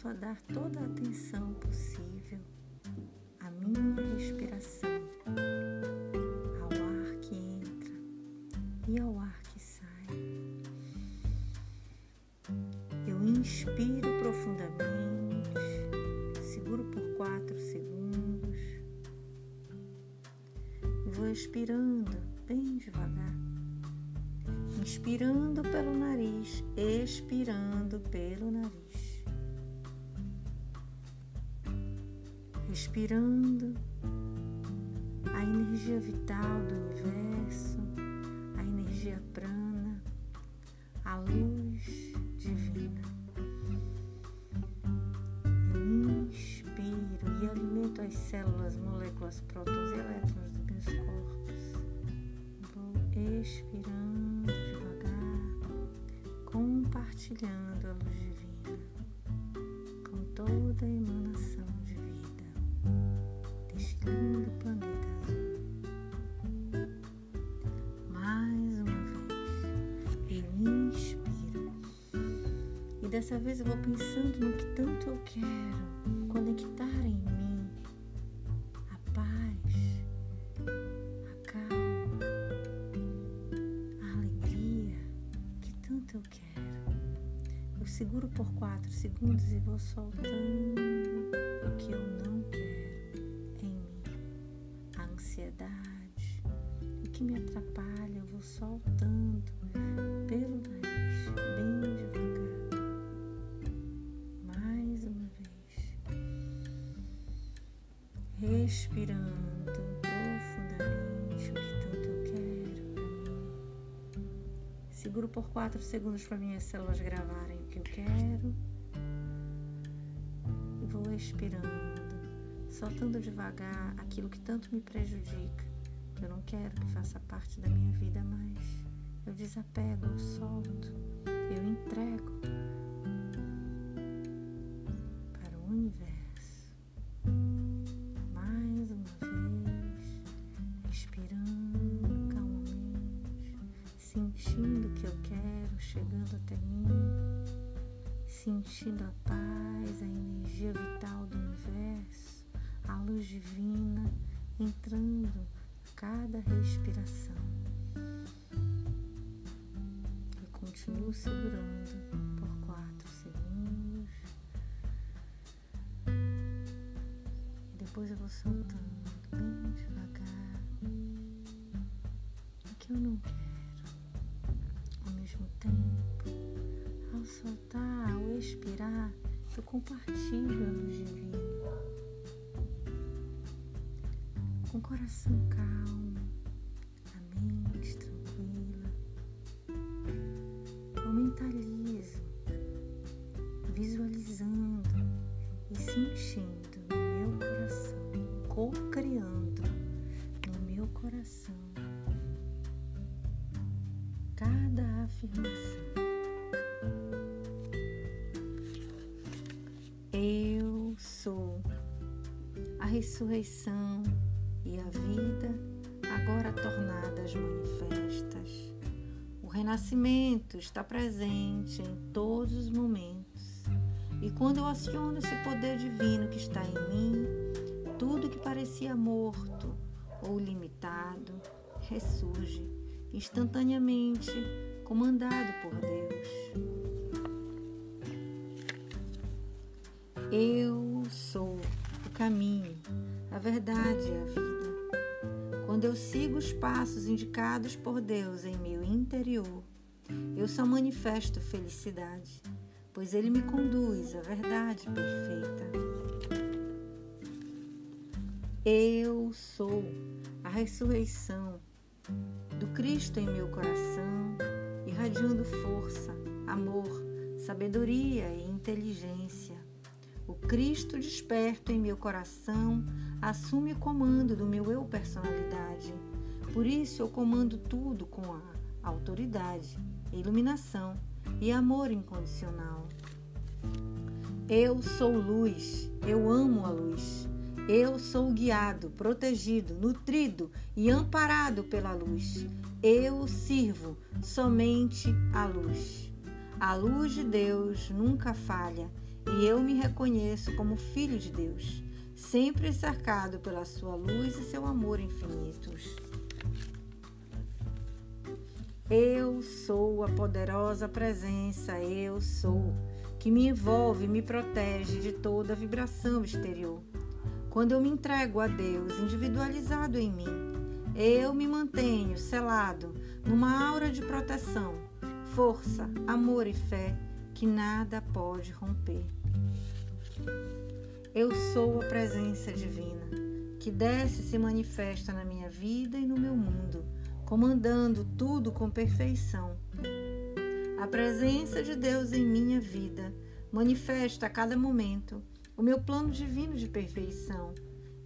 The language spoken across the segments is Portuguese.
passo a dar toda a atenção possível respirando a energia vital do universo, a energia prana, a luz divina. Eu inspiro e alimento as células, moléculas, prótons e elétrons dos meus corpos. Vou expirando devagar, compartilhando a luz divina com toda a emanação dessa vez eu vou pensando no que tanto eu quero conectar em mim a paz, a calma, a alegria que tanto eu quero. Eu seguro por quatro segundos e vou soltando o que eu não quero ansiedade, o que me atrapalha, eu vou soltando pelo nariz, Seguro por quatro segundos para minhas células gravarem o que eu quero e vou expirando soltando devagar aquilo que tanto me prejudica, eu não quero que faça parte da minha vida mais. Eu desapego, eu solto, eu entrego com o coração calmo, a mente tranquila. Eu mentalizo, visualizando e sentindo no meu coração, co-criando no meu coração cada afirmação. Eu sou a ressurreição O renascimento está presente em todos os momentos, e quando eu aciono esse poder divino que está em mim, tudo que parecia morto ou limitado ressurge instantaneamente, comandado por Deus. Passos indicados por Deus em meu interior, eu só manifesto felicidade, pois Ele me conduz à verdade perfeita. Eu sou a ressurreição do Cristo em meu coração, irradiando força, amor, sabedoria e inteligência. O Cristo desperto em meu coração assume o comando do meu eu personalidade. Por isso eu comando tudo com a autoridade, iluminação e amor incondicional. Eu sou luz, eu amo a luz. Eu sou guiado, protegido, nutrido e amparado pela luz. Eu sirvo somente a luz. A luz de Deus nunca falha e eu me reconheço como filho de Deus, sempre cercado pela sua luz e seu amor infinitos. Eu sou a poderosa presença, eu sou, que me envolve e me protege de toda vibração exterior. Quando eu me entrego a Deus individualizado em mim, eu me mantenho selado numa aura de proteção, força, amor e fé que nada pode romper. Eu sou a presença divina que desce e se manifesta na minha vida e no meu mundo comandando tudo com perfeição. A presença de Deus em minha vida manifesta a cada momento o meu plano divino de perfeição.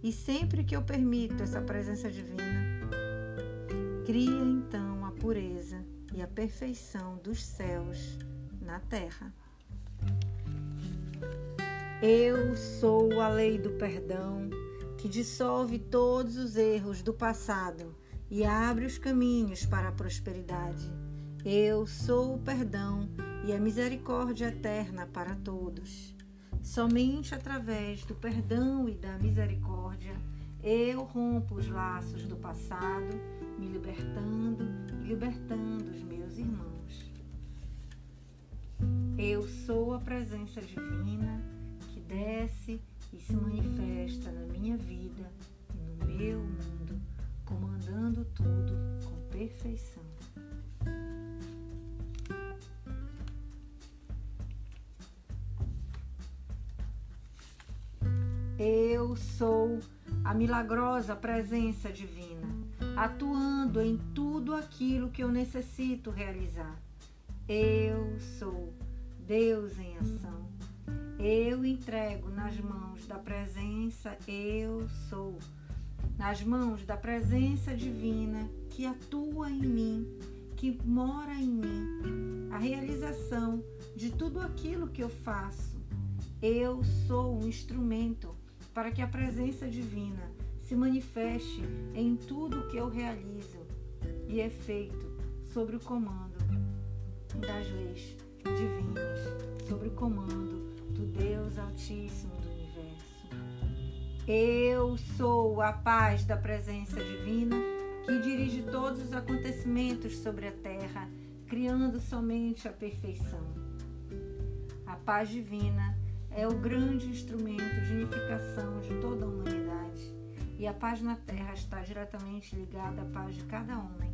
E sempre que eu permito essa presença divina, cria então a pureza e a perfeição dos céus na terra. Eu sou a lei do perdão que dissolve todos os erros do passado e abre os caminhos para a prosperidade. Eu sou o perdão e a misericórdia eterna para todos. Somente através do perdão e da misericórdia eu rompo os laços do passado, me libertando e libertando os meus irmãos. Eu sou a presença divina que desce e se manifesta na minha vida e no meu mundo comandando tudo com perfeição. Eu sou a milagrosa presença divina, atuando em tudo aquilo que eu necessito realizar. Eu sou Deus em ação. Eu entrego nas mãos da presença, eu sou nas mãos da presença divina que atua em mim, que mora em mim, a realização de tudo aquilo que eu faço. Eu sou um instrumento para que a presença divina se manifeste em tudo que eu realizo e é feito sobre o comando das leis divinas, sobre o comando do Deus Altíssimo eu sou a paz da presença divina que dirige todos os acontecimentos sobre a terra, criando somente a perfeição. A paz divina é o grande instrumento de unificação de toda a humanidade, e a paz na terra está diretamente ligada à paz de cada homem.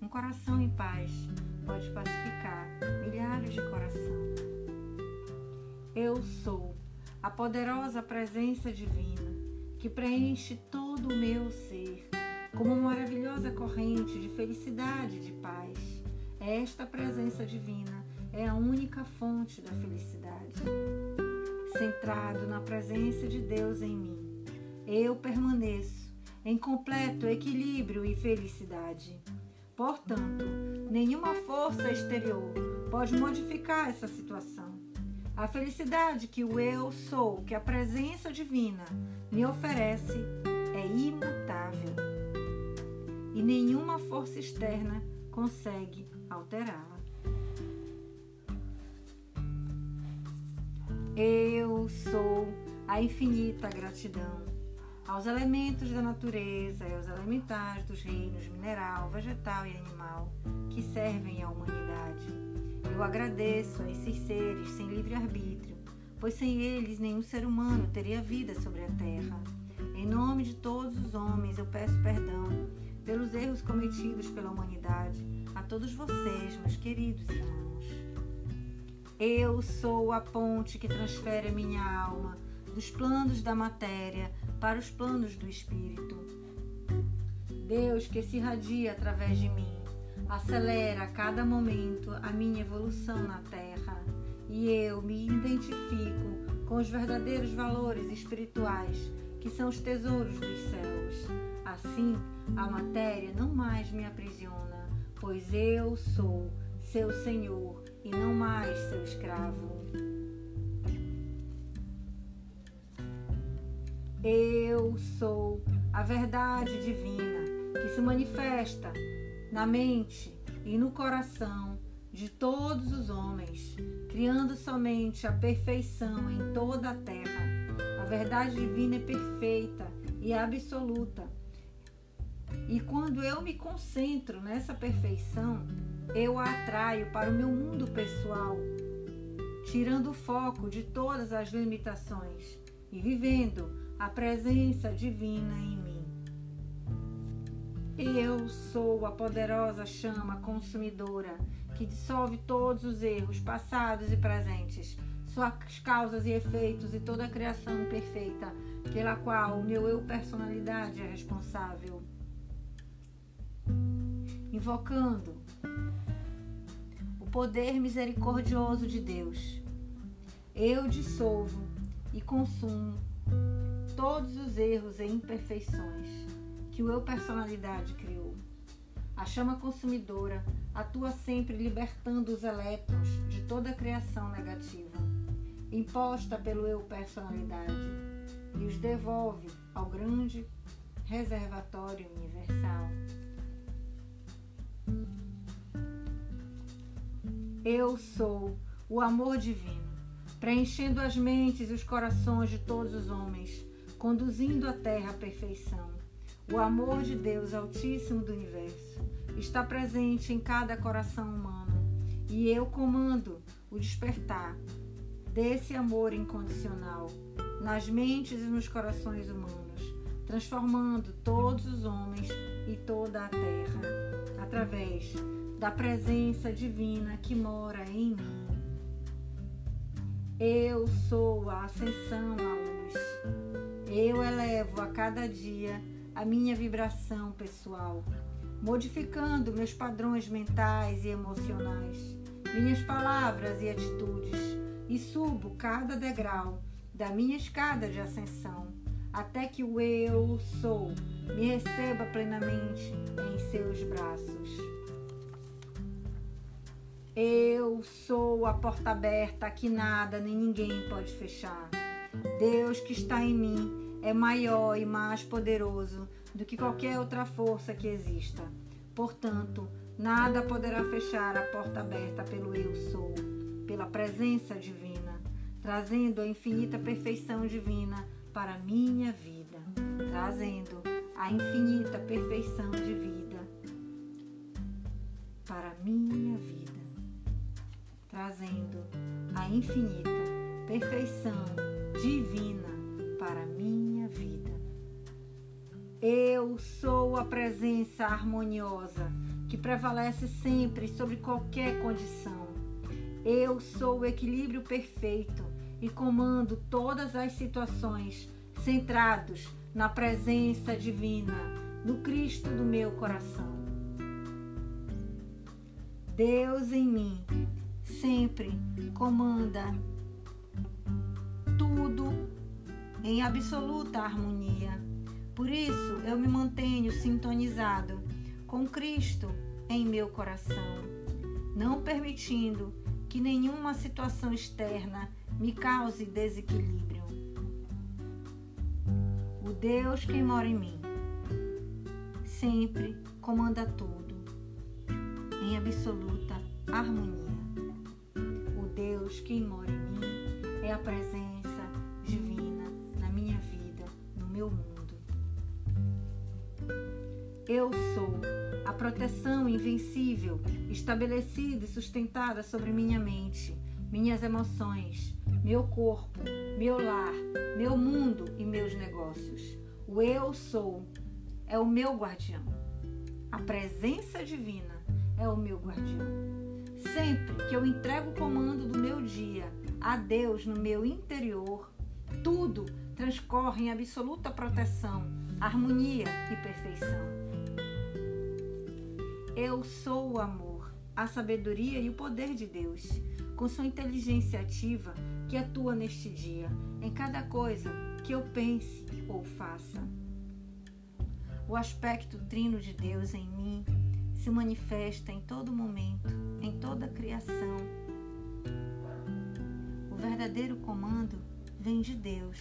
Um coração em paz pode pacificar milhares de corações. Eu sou a poderosa presença divina que preenche todo o meu ser, como uma maravilhosa corrente de felicidade e de paz. Esta presença divina é a única fonte da felicidade. Centrado na presença de Deus em mim, eu permaneço em completo equilíbrio e felicidade. Portanto, nenhuma força exterior pode modificar essa situação. A felicidade que o eu sou, que a presença divina me oferece, é imutável e nenhuma força externa consegue alterá-la. Eu sou a infinita gratidão aos elementos da natureza e aos elementares dos reinos mineral, vegetal e animal que servem à humanidade eu agradeço a esses seres sem livre-arbítrio, pois sem eles nenhum ser humano teria vida sobre a terra. Em nome de todos os homens, eu peço perdão pelos erros cometidos pela humanidade a todos vocês, meus queridos irmãos. Eu sou a ponte que transfere a minha alma dos planos da matéria para os planos do espírito. Deus que se irradia através de mim acelera a cada momento a minha evolução na Terra e eu me identifico com os verdadeiros valores espirituais que são os tesouros dos céus. Assim, a matéria não mais me aprisiona, pois eu sou seu Senhor e não mais seu escravo. Eu sou a verdade divina que se manifesta na mente e no coração de todos os homens, criando somente a perfeição em toda a terra. A verdade divina é perfeita e absoluta. E quando eu me concentro nessa perfeição, eu a atraio para o meu mundo pessoal, tirando o foco de todas as limitações e vivendo a presença divina em mim. Eu sou a poderosa chama consumidora que dissolve todos os erros passados e presentes, suas causas e efeitos e toda a criação perfeita pela qual o meu eu personalidade é responsável. Invocando o poder misericordioso de Deus, eu dissolvo e consumo todos os erros e imperfeições que o eu personalidade criou. A chama consumidora atua sempre libertando os elétrons de toda a criação negativa, imposta pelo eu personalidade, e os devolve ao grande reservatório universal. Eu sou o amor divino, preenchendo as mentes e os corações de todos os homens, conduzindo a terra à perfeição. O amor de Deus Altíssimo do Universo está presente em cada coração humano e eu comando o despertar desse amor incondicional nas mentes e nos corações humanos, transformando todos os homens e toda a terra através da presença divina que mora em mim. Eu sou a ascensão à luz. Eu elevo a cada dia a minha vibração pessoal modificando meus padrões mentais e emocionais, minhas palavras e atitudes, e subo cada degrau da minha escada de ascensão, até que o eu sou me receba plenamente em seus braços. Eu sou a porta aberta que nada nem ninguém pode fechar. Deus que está em mim é maior e mais poderoso do que qualquer outra força que exista. Portanto, nada poderá fechar a porta aberta pelo Eu Sou, pela presença divina, trazendo a infinita perfeição divina para a minha vida, trazendo a infinita perfeição de vida para a minha vida, trazendo a infinita perfeição divina para a minha vida. Eu sou a presença harmoniosa que prevalece sempre sobre qualquer condição. Eu sou o equilíbrio perfeito e comando todas as situações centrados na presença divina, no Cristo do meu coração. Deus em mim sempre comanda tudo em absoluta harmonia por isso eu me mantenho sintonizado com Cristo em meu coração, não permitindo que nenhuma situação externa me cause desequilíbrio. O Deus que mora em mim sempre comanda tudo em absoluta harmonia. O Deus que mora em mim é a presença divina na minha vida, no meu mundo. Eu sou a proteção invencível, estabelecida e sustentada sobre minha mente, minhas emoções, meu corpo, meu lar, meu mundo e meus negócios. O eu sou é o meu guardião. A presença divina é o meu guardião. Sempre que eu entrego o comando do meu dia a Deus no meu interior, tudo transcorre em absoluta proteção, harmonia e perfeição. Eu sou o amor, a sabedoria e o poder de Deus, com sua inteligência ativa que atua neste dia, em cada coisa que eu pense ou faça. O aspecto trino de Deus em mim se manifesta em todo momento, em toda a criação. O verdadeiro comando vem de Deus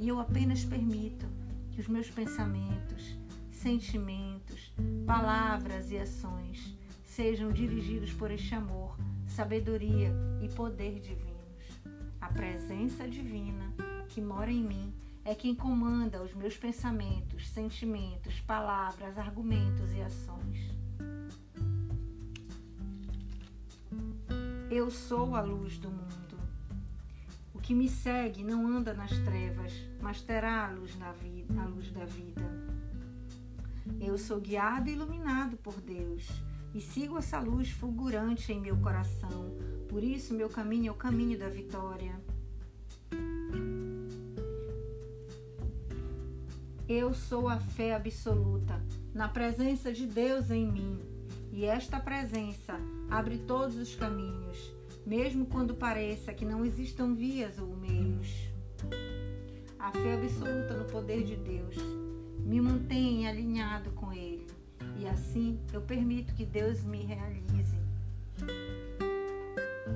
e eu apenas permito que os meus pensamentos, sentimentos, palavras e ações sejam dirigidos por este amor, sabedoria e poder divinos. A presença divina que mora em mim é quem comanda os meus pensamentos, sentimentos, palavras, argumentos e ações. Eu sou a luz do mundo. O que me segue não anda nas trevas, mas terá a luz, na vida, a luz da vida. Eu sou guiado e iluminado por Deus e sigo essa luz fulgurante em meu coração. Por isso, meu caminho é o caminho da vitória. Eu sou a fé absoluta na presença de Deus em mim, e esta presença abre todos os caminhos, mesmo quando pareça que não existam vias ou meios. A fé absoluta no poder de Deus me mantém alinhado com Ele, e assim eu permito que Deus me realize.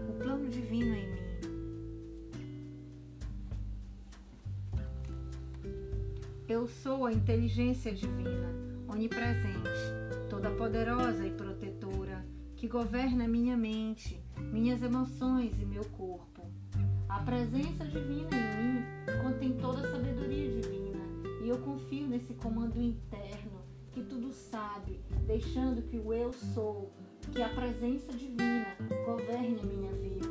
O plano divino em mim Eu sou a inteligência divina, onipresente, toda poderosa e protetora, que governa minha mente, minhas emoções e meu corpo. A presença divina em mim contém toda a sabedoria e eu confio nesse comando interno que tudo sabe, deixando que o eu sou, que a presença divina governe a minha vida.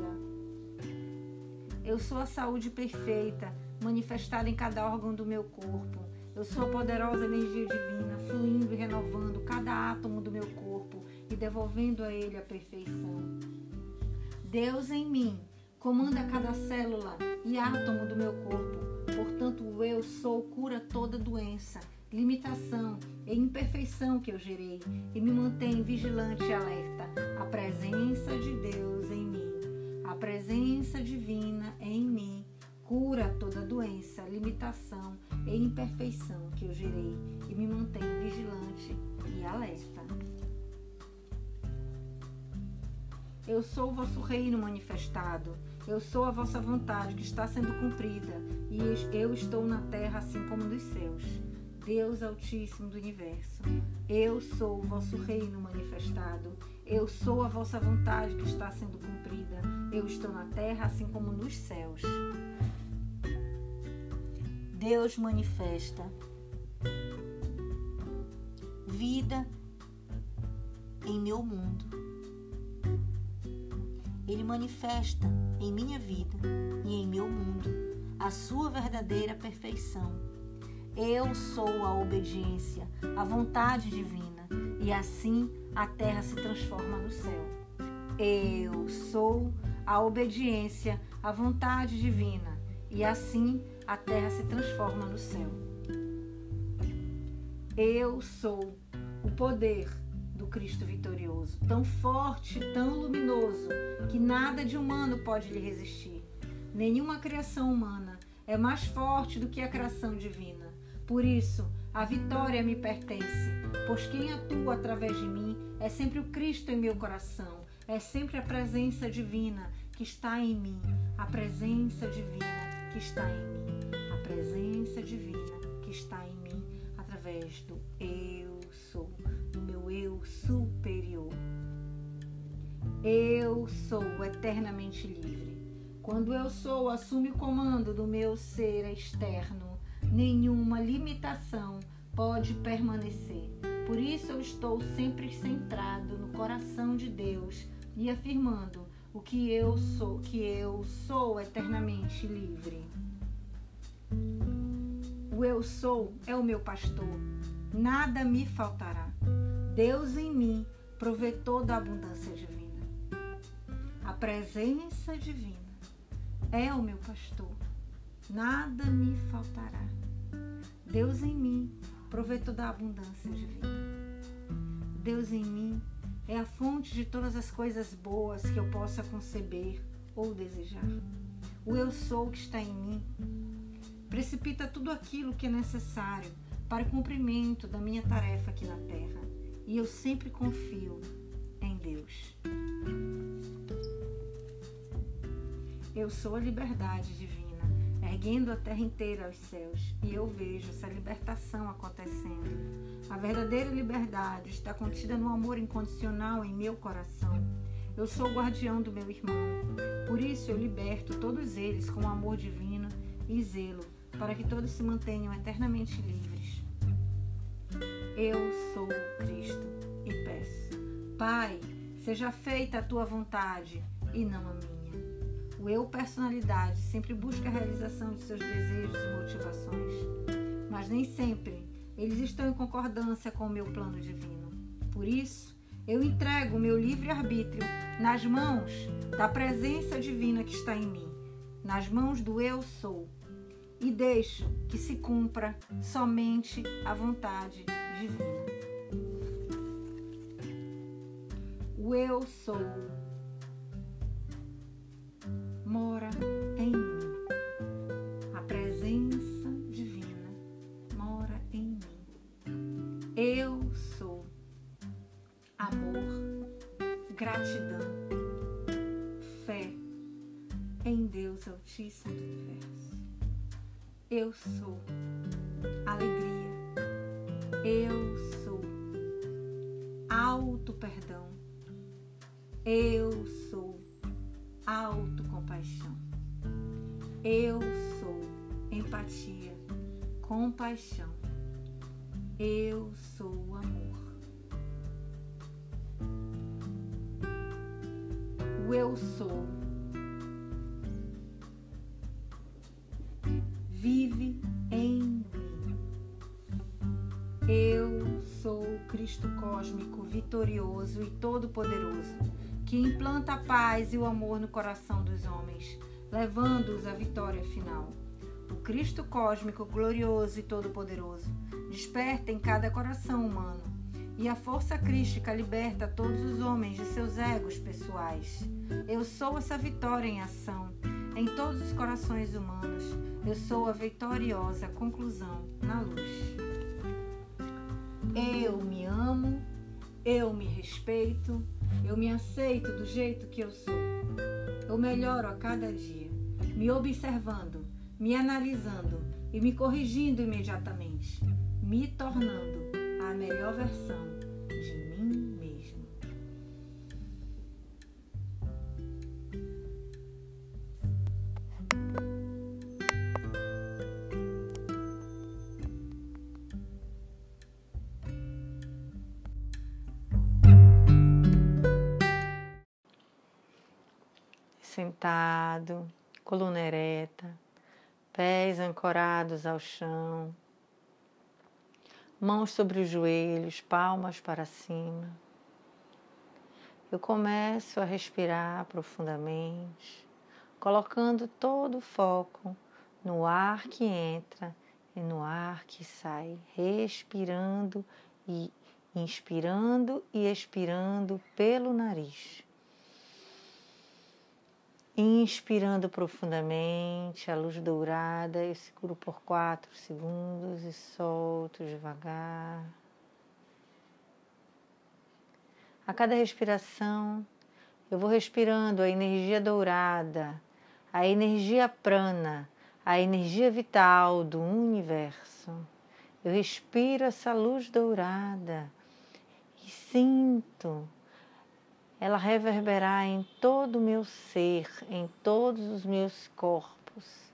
Eu sou a saúde perfeita, manifestada em cada órgão do meu corpo. Eu sou a poderosa energia divina, fluindo e renovando cada átomo do meu corpo e devolvendo a ele a perfeição. Deus em mim comanda cada célula e átomo do meu corpo. Portanto, o eu sou cura toda doença, limitação e imperfeição que eu gerei e me mantém vigilante e alerta. A presença de Deus em mim, a presença divina em mim cura toda doença, limitação e imperfeição que eu gerei e me mantém vigilante e alerta. Eu sou o vosso reino manifestado, eu sou a vossa vontade que está sendo cumprida, e eu estou na terra assim como nos céus. Deus Altíssimo do Universo, eu sou o vosso reino manifestado, eu sou a vossa vontade que está sendo cumprida, eu estou na terra assim como nos céus. Deus manifesta vida em meu mundo. Ele manifesta em minha vida e em meu mundo a sua verdadeira perfeição. Eu sou a obediência, a vontade divina, e assim a terra se transforma no céu. Eu sou a obediência, a vontade divina, e assim a terra se transforma no céu. Eu sou o poder do Cristo vitorioso, tão forte, tão luminoso, que nada de humano pode lhe resistir. Nenhuma criação humana é mais forte do que a criação divina. Por isso, a vitória me pertence, pois quem atua através de mim é sempre o Cristo em meu coração, é sempre a presença divina que está em mim, a presença divina que está em mim presença divina que está em mim através do eu sou, eu superior. Eu sou eternamente livre. Quando eu sou, assume o comando do meu ser externo. Nenhuma limitação pode permanecer. Por isso eu estou sempre centrado no coração de Deus e afirmando o que eu sou, que eu sou eternamente livre. O eu sou é o meu pastor, nada me faltará. Deus em mim provê toda a abundância divina. A presença divina é o meu pastor, nada me faltará. Deus em mim provê toda a abundância divina. Deus em mim é a fonte de todas as coisas boas que eu possa conceber ou desejar. O eu sou que está em mim precipita tudo aquilo que é necessário para o cumprimento da minha tarefa aqui na Terra. E eu sempre confio em Deus. Eu sou a liberdade divina, erguendo a terra inteira aos céus, e eu vejo essa libertação acontecendo. A verdadeira liberdade está contida no amor incondicional em meu coração. Eu sou o guardião do meu irmão. Por isso eu liberto todos eles com amor divino e zelo, para que todos se mantenham eternamente livres. Eu sou Cristo e peço: Pai, seja feita a tua vontade e não a minha. O eu personalidade sempre busca a realização de seus desejos e motivações, mas nem sempre eles estão em concordância com o meu plano divino. Por isso, eu entrego o meu livre-arbítrio nas mãos da presença divina que está em mim, nas mãos do eu sou, e deixo que se cumpra somente a vontade divina. O eu sou mora em mim. A presença divina mora em mim. Eu sou amor, gratidão, fé em Deus Altíssimo Universo. Eu sou alegria. Eu sou alto perdão. Eu sou autocompaixão. Eu sou empatia, compaixão. Eu sou amor. O eu sou Cristo cósmico vitorioso e todo-poderoso que implanta a paz e o amor no coração dos homens, levando-os à vitória final. O Cristo cósmico, glorioso e todo-poderoso, desperta em cada coração humano, e a força crística liberta todos os homens de seus egos pessoais. Eu sou essa vitória em ação em todos os corações humanos. Eu sou a vitoriosa conclusão na luz. Eu me amo, eu me respeito, eu me aceito do jeito que eu sou. Eu melhoro a cada dia, me observando, me analisando e me corrigindo imediatamente, me tornando a melhor versão sentado, coluna ereta, pés ancorados ao chão, mãos sobre os joelhos, palmas para cima. Eu começo a respirar profundamente, colocando todo o foco no ar que entra e no ar que sai, respirando e inspirando e expirando pelo nariz. Inspirando profundamente a luz dourada, eu seguro por quatro segundos e solto devagar. A cada respiração, eu vou respirando a energia dourada, a energia prana, a energia vital do universo. Eu respiro essa luz dourada e sinto ela reverberar em todo o meu ser, em todos os meus corpos.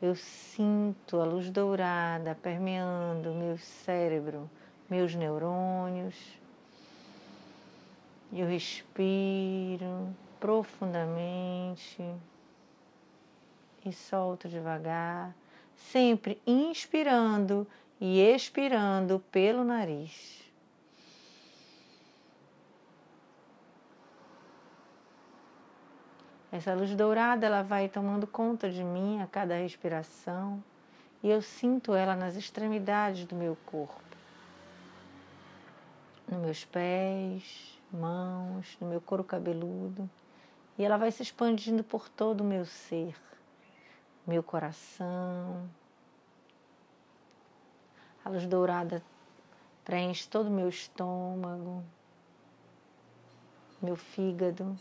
Eu sinto a luz dourada permeando meu cérebro, meus neurônios. Eu respiro profundamente e solto devagar, sempre inspirando e expirando pelo nariz. Essa luz dourada ela vai tomando conta de mim a cada respiração. E eu sinto ela nas extremidades do meu corpo, nos meus pés, mãos, no meu couro cabeludo. E ela vai se expandindo por todo o meu ser, meu coração. A luz dourada preenche todo o meu estômago, meu fígado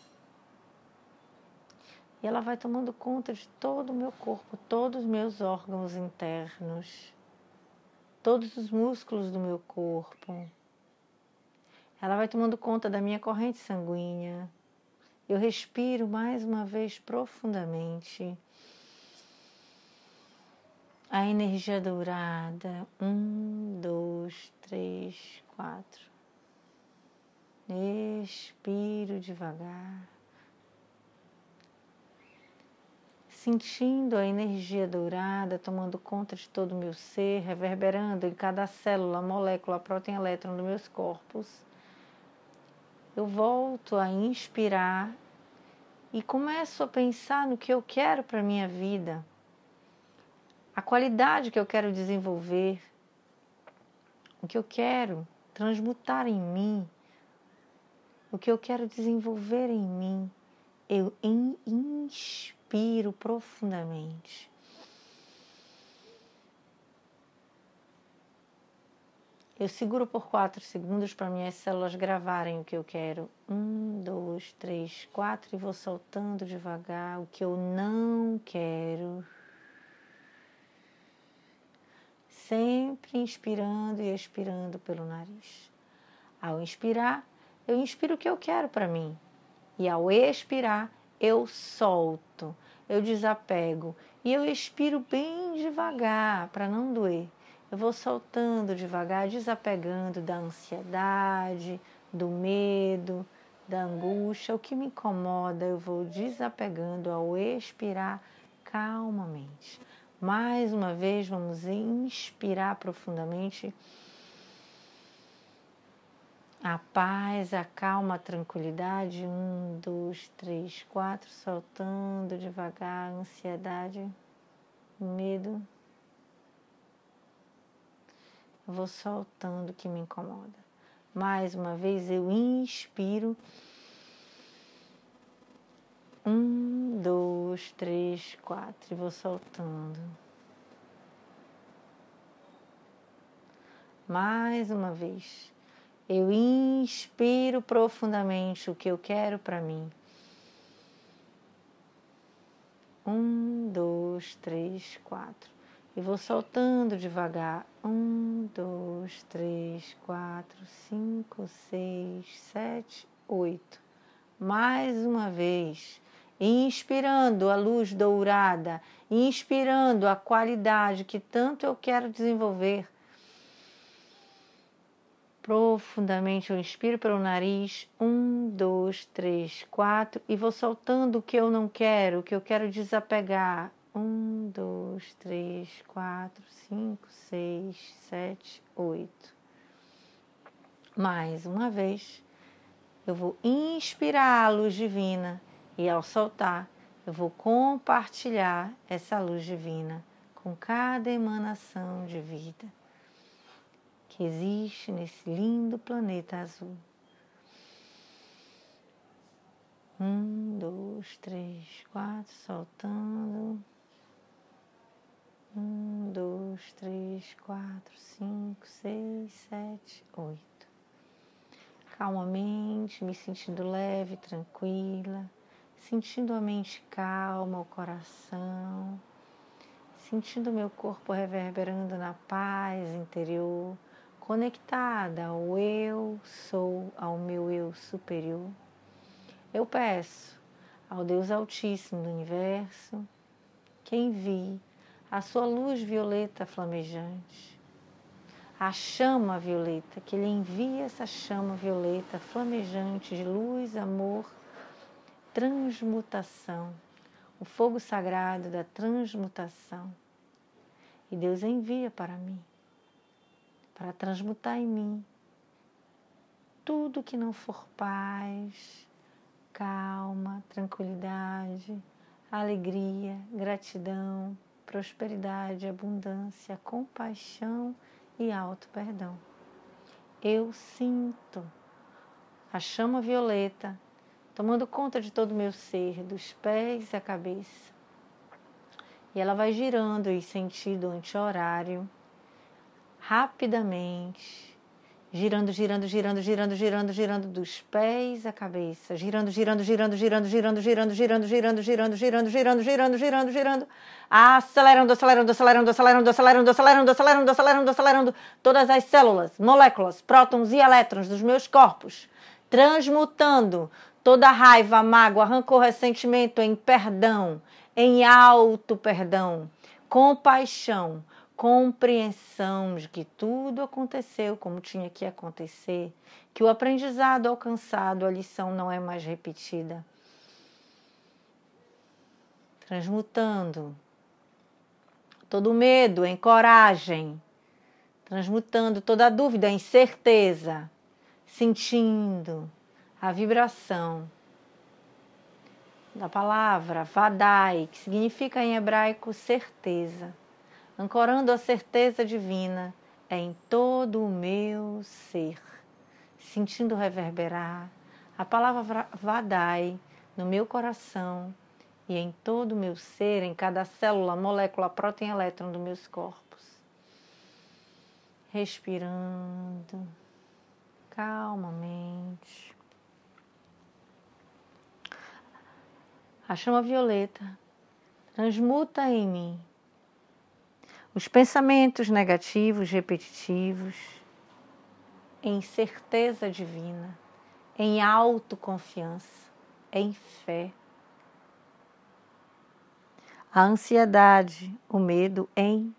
E ela vai tomando conta de todo o meu corpo, todos os meus órgãos internos, todos os músculos do meu corpo. Ela vai tomando conta da minha corrente sanguínea. Eu respiro mais uma vez profundamente. A energia dourada. Um, dois, três, quatro. Expiro devagar. Sentindo a energia dourada tomando conta de todo o meu ser, reverberando em cada célula, molécula, próton e elétron dos meus corpos. Eu volto a inspirar e começo a pensar no que eu quero para a minha vida, a qualidade que eu quero desenvolver, o que eu quero transmutar em mim o que eu quero desenvolver em mim, eu inspiro profundamente. Eu seguro por quatro segundos para minhas células gravarem o que eu quero. Um, dois, três, quatro, e vou soltando devagar o que eu não quero. Sempre inspirando e expirando pelo nariz. Ao inspirar, eu inspiro o que eu quero para mim. E ao expirar, eu solto, eu desapego. E eu expiro bem devagar para não doer. Eu vou soltando devagar, desapegando da ansiedade, do medo, da angústia, o que me incomoda, eu vou desapegando ao expirar calmamente. Mais uma vez, vamos inspirar profundamente a paz, a calma, a tranquilidade. Um, dois, três, quatro, soltando devagar, ansiedade, medo. Vou soltando o que me incomoda. Mais uma vez eu inspiro. Um, dois, três, quatro, e vou soltando. Mais uma vez. Eu inspiro profundamente o que eu quero para mim. Um, dois, três, quatro. E vou soltando devagar. Um, dois, três, quatro, cinco, seis, sete, oito. Mais uma vez. Inspirando a luz dourada, inspirando a qualidade que tanto eu quero desenvolver profundamente. Eu inspiro pelo nariz, um, dois, três, quatro, e vou soltando o que eu não quero, o que eu quero desapegar. Um, dois, três, quatro, cinco, seis, sete, oito. Mais uma vez, eu vou inspirar a luz divina e ao soltar, eu vou compartilhar essa luz divina com cada emanação de vida que existe nesse lindo planeta azul. Um, dois, três, quatro, soltando. Um, dois, três, quatro, cinco, seis, sete, oito. Calmamente, me sentindo leve, tranquila, sentindo a mente calma, o coração, sentindo meu corpo reverberando na paz interior conectada ao eu sou, ao meu eu superior, eu peço ao Deus Altíssimo do Universo que envie a sua luz violeta flamejante, a chama violeta, que Ele envie essa chama violeta flamejante de luz, amor, transmutação, o fogo sagrado da transmutação. E Deus envia para mim para transmutar em mim tudo que não for paz, calma, tranquilidade, alegria, gratidão, prosperidade, abundância, compaixão e alto perdão. Eu sinto a chama violeta tomando conta de todo o meu ser, dos pés à cabeça. E ela vai girando em sentido anti-horário rapidamente girando, girando, girando, girando, girando, girando dos pés à cabeça, girando, girando, girando, girando, girando, girando, girando, girando, girando, girando, girando, girando, girando, girando, acelerando, acelerando, acelerando, acelerando, acelerando, acelerando, acelerando, acelerando, acelerando todas as células, moléculas, prótons e elétrons dos meus corpos, transmutando toda raiva, mágoa, rancor, ressentimento em perdão, em alto perdão, compaixão, compreensão de que tudo aconteceu como tinha que acontecer, que o aprendizado alcançado, a lição não é mais repetida. Transmutando. Todo medo em coragem, transmutando toda dúvida em certeza, sentindo a vibração da palavra Vadai, que significa em hebraico certeza ancorando a certeza divina em todo o meu ser, sentindo reverberar a palavra Vadai no meu coração e em todo o meu ser, em cada célula, molécula, próton elétron dos meus corpos. Respirando calmamente. A chama violeta transmuta em mim os pensamentos negativos repetitivos em certeza divina, em autoconfiança, em fé. A ansiedade, o medo em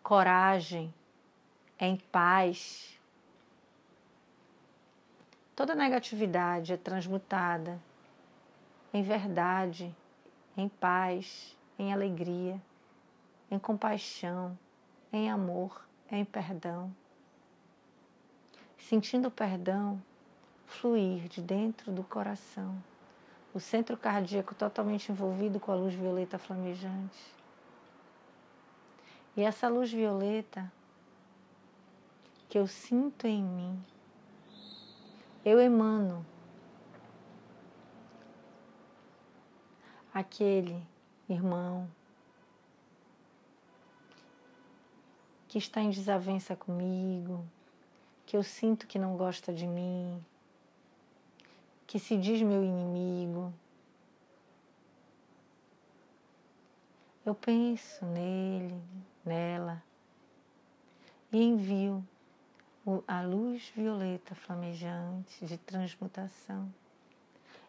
coragem, em paz. Toda negatividade é transmutada em verdade, em paz, em alegria em compaixão, em amor, em perdão. Sentindo o perdão fluir de dentro do coração, o centro cardíaco totalmente envolvido com a luz violeta flamejante. E essa luz violeta que eu sinto em mim, eu emano aquele irmão, que está em desavença comigo, que eu sinto que não gosta de mim, que se diz meu inimigo. Eu penso nele, nela e envio a luz violeta flamejante de transmutação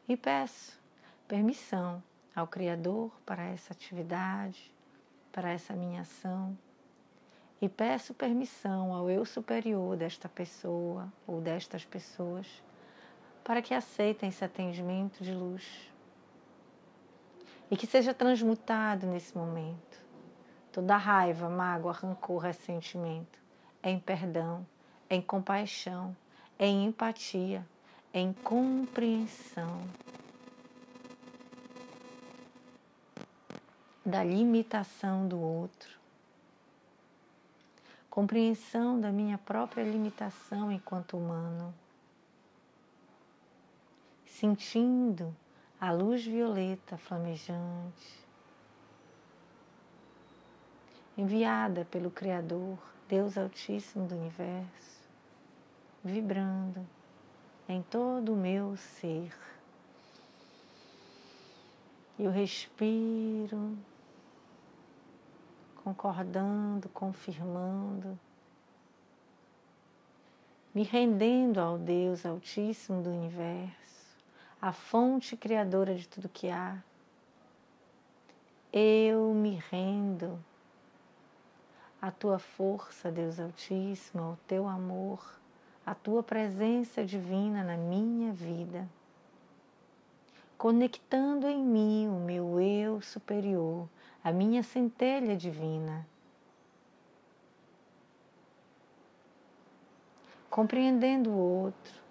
e peço permissão ao Criador para essa atividade, para essa minha ação e peço permissão ao eu superior desta pessoa ou destas pessoas para que aceitem esse atendimento de luz. E que seja transmutado nesse momento toda raiva, mágoa, rancor, ressentimento em perdão, em compaixão, em empatia, em compreensão da limitação do outro compreensão da minha própria limitação enquanto humano, sentindo a luz violeta flamejante, enviada pelo Criador, Deus Altíssimo do Universo, vibrando em todo o meu ser. Eu respiro concordando, confirmando, me rendendo ao Deus Altíssimo do Universo, a fonte criadora de tudo que há. Eu me rendo à tua força, Deus Altíssimo, ao teu amor, à tua presença divina na minha vida, conectando em mim o meu eu superior a minha centelha divina. Compreendendo o outro,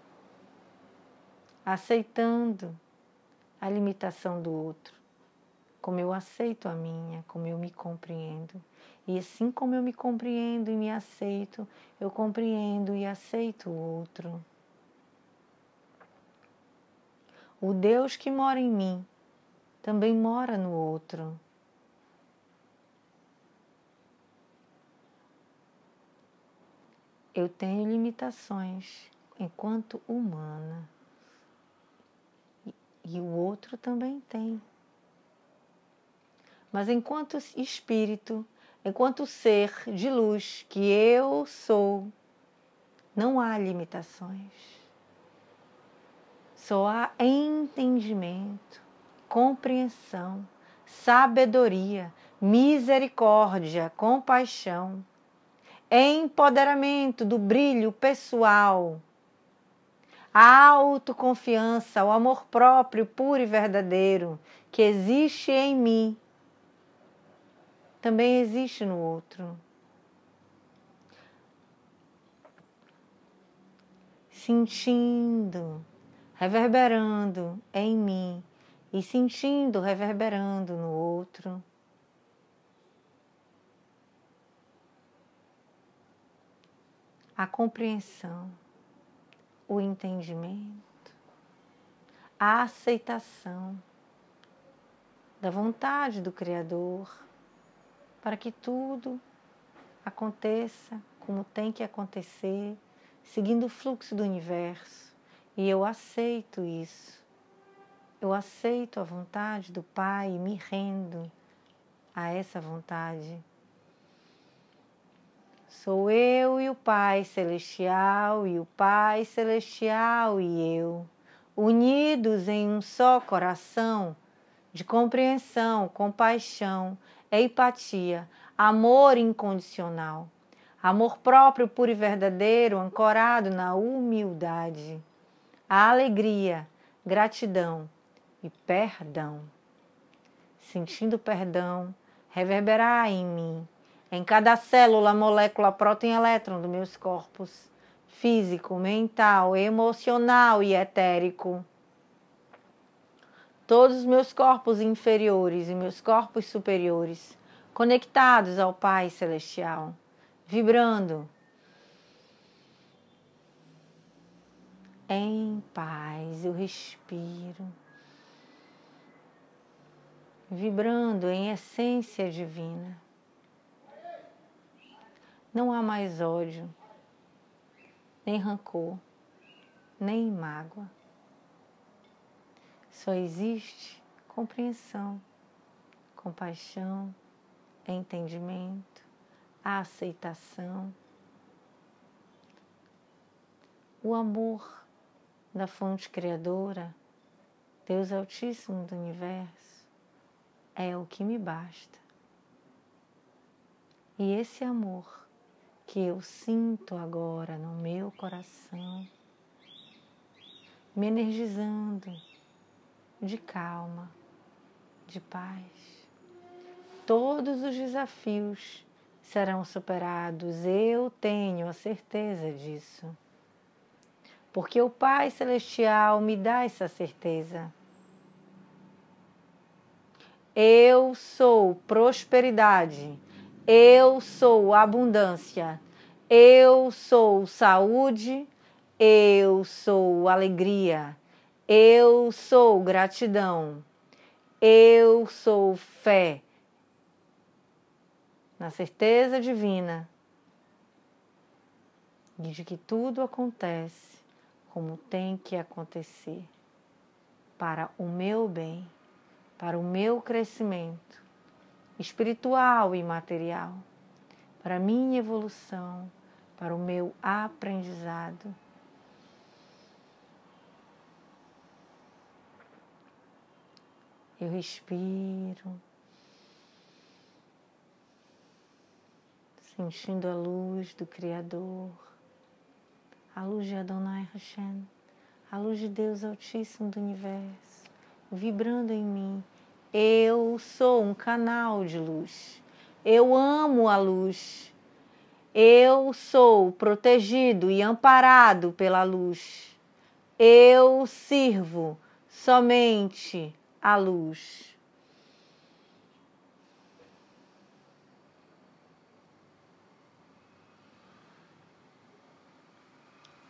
aceitando a limitação do outro, como eu aceito a minha, como eu me compreendo. E assim como eu me compreendo e me aceito, eu compreendo e aceito o outro. O Deus que mora em mim também mora no outro. Eu tenho limitações enquanto humana. E o outro também tem. Mas enquanto espírito, enquanto ser de luz que eu sou, não há limitações. Só há entendimento, compreensão, sabedoria, misericórdia, compaixão, empoderamento do brilho pessoal, a autoconfiança, o amor próprio puro e verdadeiro que existe em mim, também existe no outro. Sentindo, reverberando em mim e sentindo, reverberando no outro. A compreensão o entendimento, a aceitação da vontade do Criador para que tudo aconteça como tem que acontecer, seguindo o fluxo do universo. E eu aceito isso. Eu aceito a vontade do Pai e me rendo a essa vontade. Sou eu e o Pai Celestial, e o Pai Celestial e eu, unidos em um só coração, de compreensão, compaixão, empatia, amor incondicional, amor próprio, puro e verdadeiro, ancorado na humildade, a alegria, gratidão e perdão. Sentindo perdão reverberar em mim em cada célula, molécula, próton e elétron dos meus corpos físico, mental, emocional e etérico. Todos os meus corpos inferiores e meus corpos superiores conectados ao Pai Celestial, vibrando em paz, eu respiro, vibrando em essência divina. Não há mais ódio, nem rancor, nem mágoa. Só existe compreensão, compaixão, entendimento, aceitação, o amor da fonte criadora, Deus Altíssimo do Universo, é o que me basta. E esse amor que eu sinto agora no meu coração, me energizando de calma, de paz. Todos os desafios serão superados, eu tenho a certeza disso. Porque o Pai Celestial me dá essa certeza. Eu sou prosperidade eu sou abundância. Eu sou saúde. Eu sou alegria. Eu sou gratidão. Eu sou fé. Na certeza divina de que tudo acontece como tem que acontecer para o meu bem, para o meu crescimento espiritual e material, para a minha evolução, para o meu aprendizado. Eu respiro, sentindo a luz do Criador, a luz de Adonai Hashem, a luz de Deus Altíssimo do Universo, vibrando em mim eu sou um canal de luz. Eu amo a luz. Eu sou protegido e amparado pela luz. Eu sirvo somente a luz.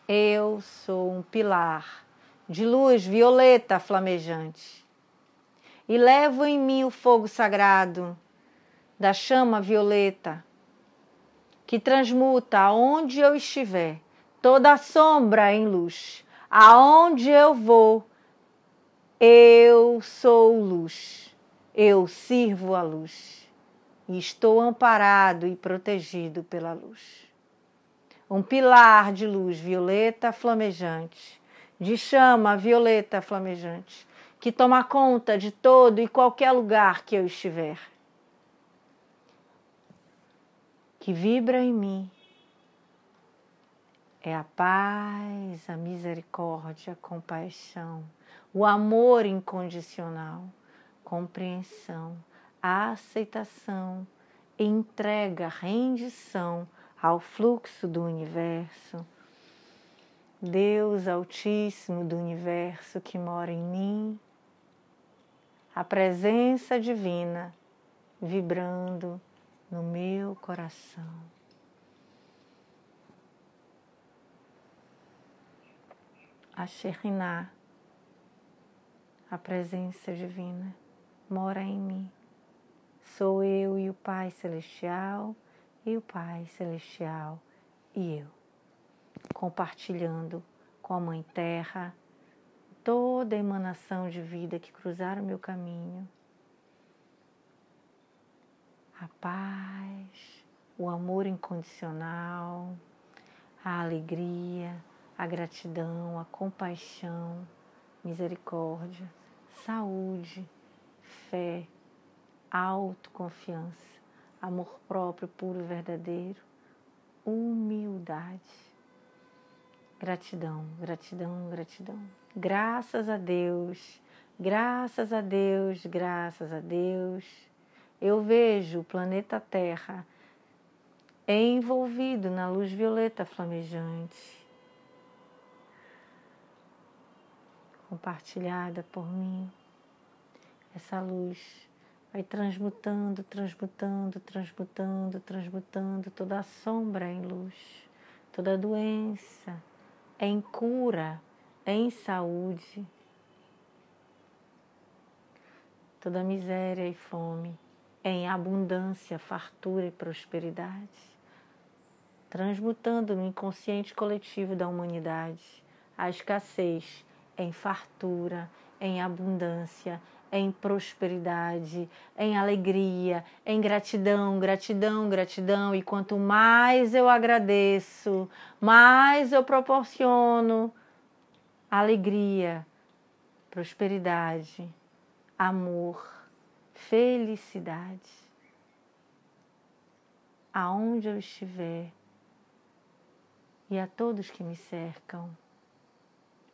Eu sou um pilar de luz violeta flamejante e levo em mim o fogo sagrado da chama violeta, que transmuta aonde eu estiver, toda sombra em luz. Aonde eu vou, eu sou luz. Eu sirvo a luz. E estou amparado e protegido pela luz. Um pilar de luz violeta flamejante, de chama violeta flamejante, que toma conta de todo e qualquer lugar que eu estiver que vibra em mim é a paz, a misericórdia, a compaixão, o amor incondicional, compreensão, a aceitação, entrega, rendição ao fluxo do universo. Deus Altíssimo do universo que mora em mim, a presença divina vibrando no meu coração. A Shekhinah, a presença divina, mora em mim. Sou eu e o Pai Celestial, e o Pai Celestial e eu, compartilhando com a Mãe Terra toda emanação de vida que cruzar o meu caminho a paz, o amor incondicional, a alegria, a gratidão, a compaixão, misericórdia, saúde, fé, autoconfiança, amor próprio puro e verdadeiro, humildade. Gratidão, gratidão, gratidão. Graças a Deus, graças a Deus, graças a Deus. Eu vejo o planeta Terra envolvido na luz violeta flamejante, compartilhada por mim. Essa luz vai transmutando, transmutando, transmutando, transmutando toda a sombra em luz, toda doença em cura, em saúde, toda miséria e fome em abundância, fartura e prosperidade, transmutando no inconsciente coletivo da humanidade a escassez em fartura, em abundância, em prosperidade, em alegria, em gratidão, gratidão, gratidão. E quanto mais eu agradeço, mais eu proporciono alegria, prosperidade, amor felicidade. Aonde eu estiver e a todos que me cercam,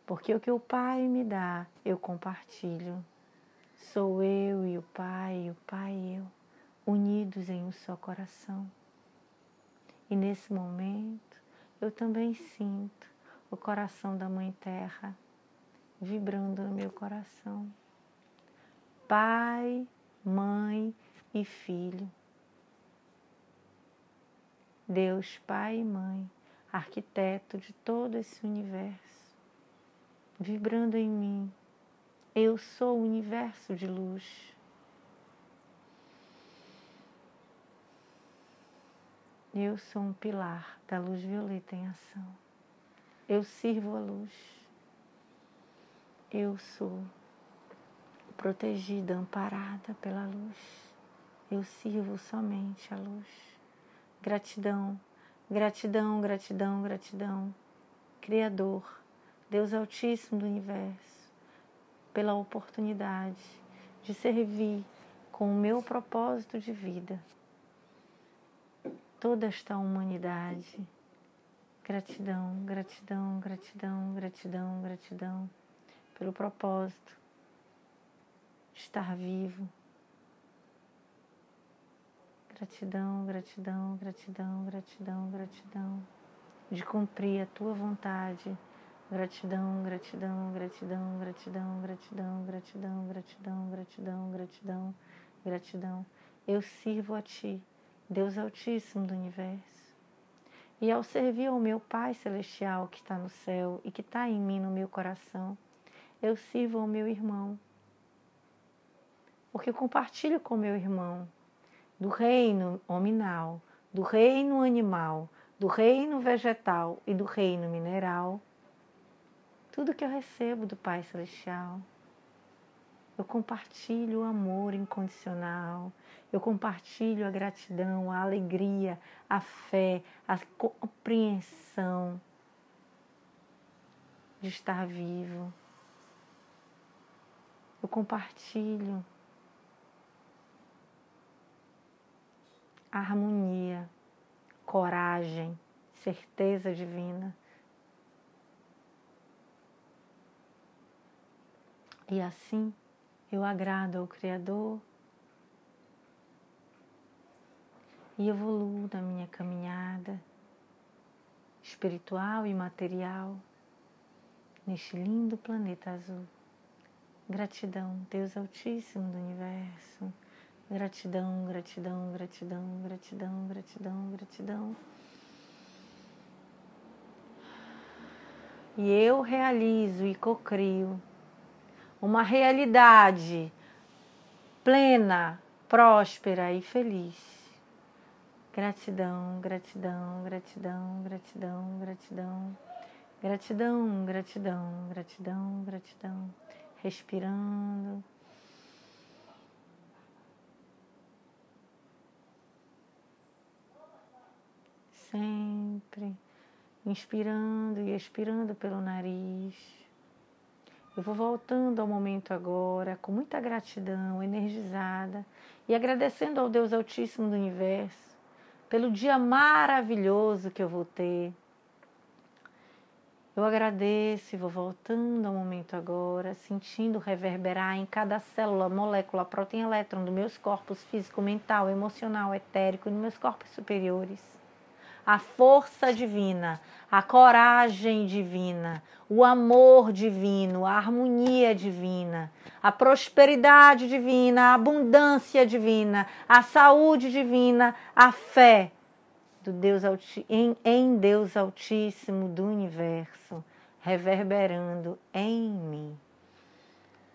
porque o que o Pai me dá, eu compartilho. Sou eu e o Pai, e o Pai e eu, unidos em um só coração. E nesse momento, eu também sinto o coração da Mãe Terra vibrando no meu coração. Pai, mãe e filho. Deus, Pai e Mãe, arquiteto de todo esse universo, vibrando em mim. Eu sou o universo de luz. Eu sou um pilar da luz violeta em ação. Eu sirvo a luz. Eu sou protegida, amparada pela luz. Eu sirvo somente a luz. Gratidão, gratidão, gratidão, gratidão. Criador, Deus Altíssimo do Universo, pela oportunidade de servir com o meu propósito de vida toda esta humanidade. Gratidão, gratidão, gratidão, gratidão, gratidão pelo propósito estar vivo. Gratidão, gratidão, gratidão, gratidão, gratidão, de cumprir a tua vontade. Gratidão, gratidão, gratidão, gratidão, gratidão, gratidão, gratidão, gratidão, gratidão, gratidão. Eu sirvo a ti, Deus Altíssimo do Universo. E ao servir ao meu Pai Celestial que está no céu e que está em mim no meu coração, eu sirvo ao meu irmão porque eu compartilho com meu irmão do reino nominal, do reino animal, do reino vegetal e do reino mineral, tudo que eu recebo do Pai Celestial. Eu compartilho o amor incondicional, eu compartilho a gratidão, a alegria, a fé, a compreensão de estar vivo. Eu compartilho a harmonia, coragem, certeza divina. E assim eu agrado ao Criador e evoluo na minha caminhada espiritual e material neste lindo planeta azul. Gratidão, Deus Altíssimo do Universo. Gratidão, gratidão, gratidão, gratidão, gratidão, gratidão. E eu realizo e cocrio uma realidade plena, próspera e feliz. Gratidão, gratidão, gratidão, gratidão, gratidão. Gratidão, gratidão, gratidão, gratidão. Respirando. Sempre inspirando e expirando pelo nariz. Eu vou voltando ao momento agora com muita gratidão, energizada e agradecendo ao Deus Altíssimo do Universo pelo dia maravilhoso que eu vou ter. Eu agradeço e vou voltando ao momento agora, sentindo reverberar em cada célula, molécula, proteína, elétron dos meus corpos físico, mental, emocional, etérico e nos meus corpos superiores a força divina, a coragem divina, o amor divino, a harmonia divina, a prosperidade divina, a abundância divina, a saúde divina, a fé do Deus em, em Deus Altíssimo do universo, reverberando em mim.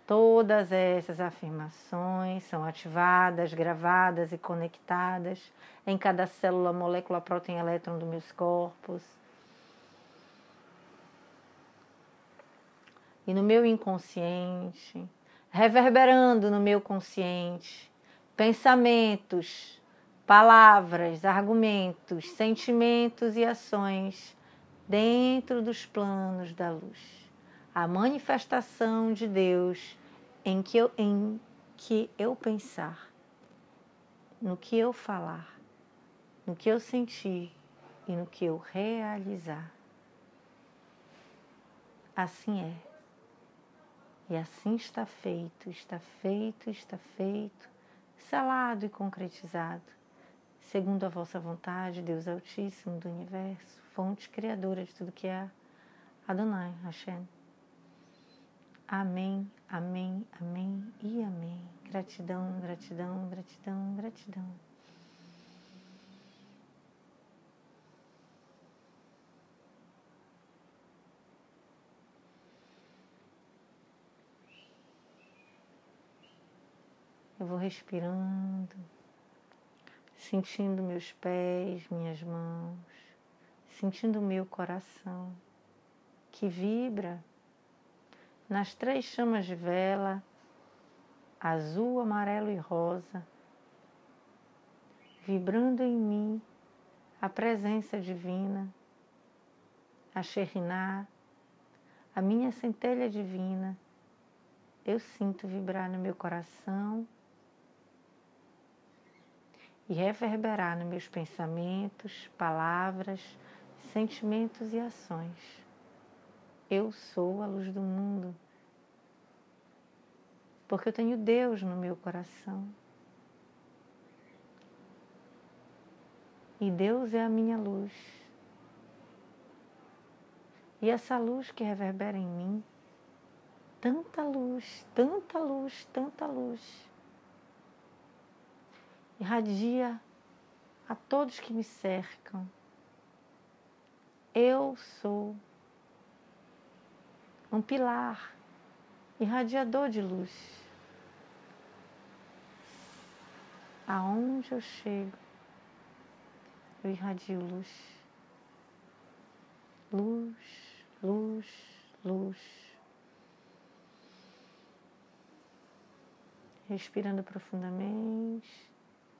Todas essas afirmações são ativadas, gravadas e conectadas em cada célula, molécula, proteína, elétron dos meus corpos. E no meu inconsciente, reverberando no meu consciente, pensamentos, palavras, argumentos, sentimentos e ações dentro dos planos da luz a manifestação de Deus em que eu, em que eu pensar, no que eu falar, no que eu sentir e no que eu realizar. Assim é. E assim está feito, está feito, está feito, selado e concretizado, segundo a vossa vontade, Deus Altíssimo do Universo, fonte criadora de tudo que é Adonai Hashem. Amém, amém, amém e amém. Gratidão, gratidão, gratidão, gratidão. Eu vou respirando, sentindo meus pés, minhas mãos, sentindo o meu coração que vibra nas três chamas de vela, azul, amarelo e rosa, vibrando em mim a presença divina, a Sheriná, a minha centelha divina, eu sinto vibrar no meu coração e reverberar nos meus pensamentos, palavras, sentimentos e ações. Eu sou a luz do mundo. Porque eu tenho Deus no meu coração. E Deus é a minha luz. E essa luz que reverbera em mim, tanta luz, tanta luz, tanta luz, irradia a todos que me cercam. Eu sou um pilar irradiador de luz. Aonde eu chego, eu irradio luz. Luz, luz, luz. Respirando profundamente,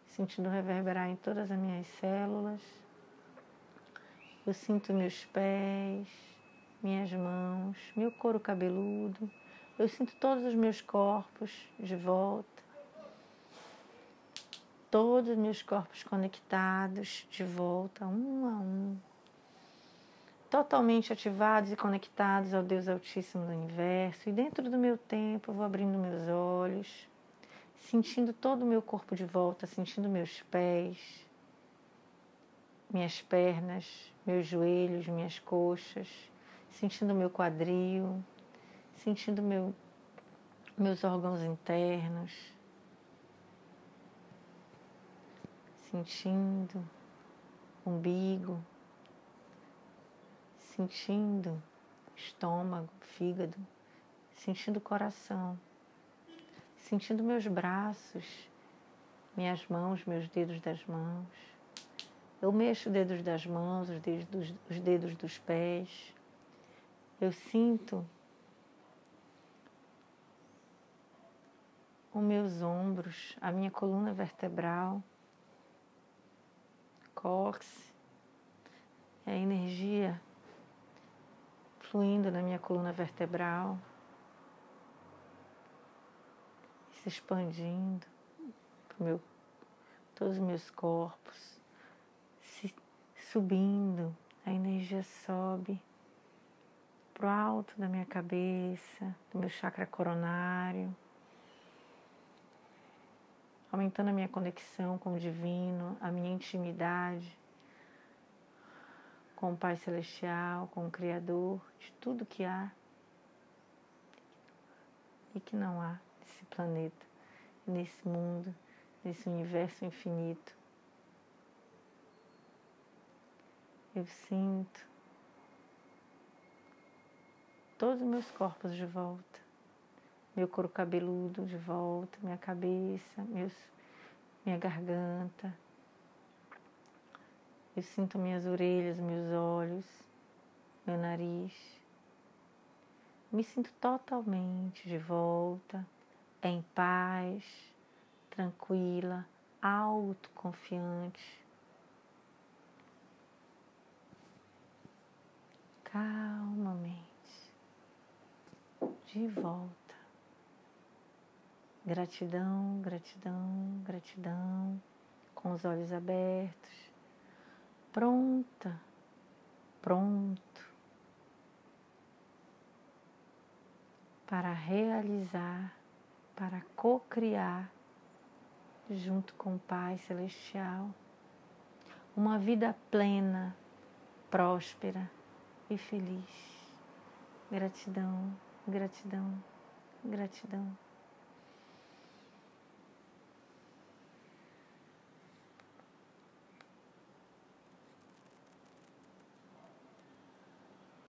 sentindo reverberar em todas as minhas células. Eu sinto meus pés, minhas mãos, meu couro cabeludo. Eu sinto todos os meus corpos de volta. Todos os meus corpos conectados de volta, um a um. Totalmente ativados e conectados ao Deus Altíssimo do Universo. E dentro do meu tempo, eu vou abrindo meus olhos, sentindo todo o meu corpo de volta, sentindo meus pés, minhas pernas, meus joelhos, minhas coxas, sentindo meu quadril, sentindo meu, meus órgãos internos, sentindo umbigo, sentindo estômago, fígado, sentindo coração, sentindo meus braços, minhas mãos, meus dedos das mãos. Eu mexo os dedos das mãos, os dedos dos, os dedos dos pés. Eu sinto os meus ombros, a minha coluna vertebral, cóccix, a energia fluindo na minha coluna vertebral, se expandindo para meu, todos os meus corpos, se subindo, a energia sobe para o alto da minha cabeça, do meu chakra coronário aumentando a minha conexão com o divino, a minha intimidade com o Pai Celestial, com o Criador, de tudo que há e que não há nesse planeta, nesse mundo, nesse universo infinito. Eu sinto todos os meus corpos de volta meu couro cabeludo de volta, minha cabeça, meus, minha garganta. Eu sinto minhas orelhas, meus olhos, meu nariz. Me sinto totalmente de volta, em paz, tranquila, autoconfiante. Calmamente, de volta. Gratidão, gratidão, gratidão, com os olhos abertos, pronta, pronto para realizar, para co-criar junto com o Pai Celestial uma vida plena, próspera e feliz. Gratidão, gratidão, gratidão.